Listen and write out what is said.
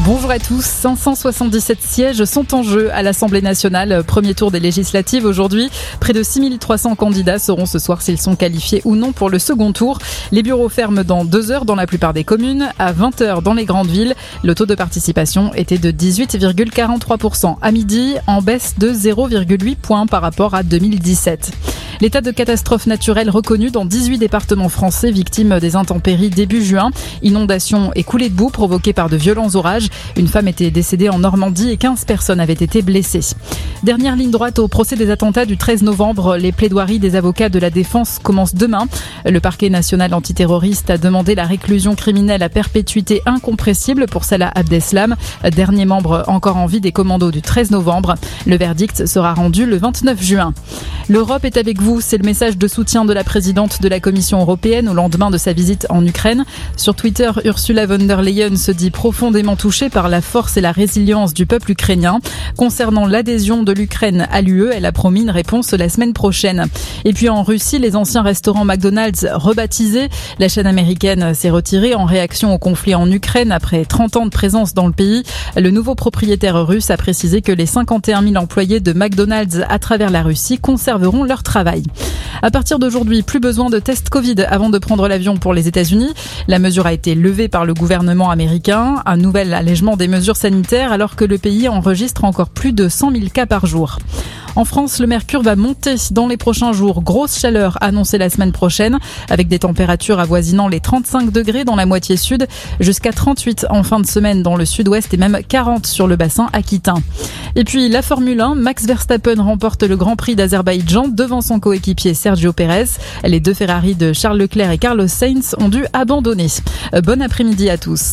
Bonjour à tous. 577 sièges sont en jeu à l'Assemblée nationale. Premier tour des législatives aujourd'hui. Près de 6300 candidats seront ce soir s'ils sont qualifiés ou non pour le second tour. Les bureaux ferment dans deux heures dans la plupart des communes, à 20 heures dans les grandes villes. Le taux de participation était de 18,43% à midi, en baisse de 0,8 points par rapport à 2017. L'état de catastrophe naturelle reconnu dans 18 départements français victimes des intempéries début juin. Inondations et coulées de boue provoquées par de violents orages. Une femme était décédée en Normandie et 15 personnes avaient été blessées. Dernière ligne droite au procès des attentats du 13 novembre. Les plaidoiries des avocats de la défense commencent demain. Le parquet national antiterroriste a demandé la réclusion criminelle à perpétuité incompressible pour Salah Abdeslam, dernier membre encore en vie des commandos du 13 novembre. Le verdict sera rendu le 29 juin. L'Europe est avec vous, c'est le message de soutien de la présidente de la Commission européenne au lendemain de sa visite en Ukraine. Sur Twitter, Ursula von der Leyen se dit profondément touchée par la force et la résilience du peuple ukrainien. Concernant l'adhésion de l'Ukraine à l'UE, elle a promis une réponse la semaine prochaine. Et puis en Russie, les anciens restaurants McDonald's rebaptisés. La chaîne américaine s'est retirée en réaction au conflit en Ukraine après 30 ans de présence dans le pays. Le nouveau propriétaire russe a précisé que les 51 000 employés de McDonald's à travers la Russie conserveront leur travail. À partir d'aujourd'hui, plus besoin de tests Covid avant de prendre l'avion pour les États-Unis. La mesure a été levée par le gouvernement américain. Un nouvel allègement des mesures sanitaires alors que le pays enregistre encore plus de 100 000 cas par jour. En France, le mercure va monter dans les prochains jours. Grosse chaleur annoncée la semaine prochaine, avec des températures avoisinant les 35 degrés dans la moitié sud, jusqu'à 38 en fin de semaine dans le sud-ouest et même 40 sur le bassin aquitain. Et puis la Formule 1, Max Verstappen remporte le Grand Prix d'Azerbaïdjan devant son coéquipier Sergio Pérez. Les deux Ferrari de Charles Leclerc et Carlos Sainz ont dû abandonner. Bon après-midi à tous.